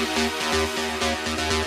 Música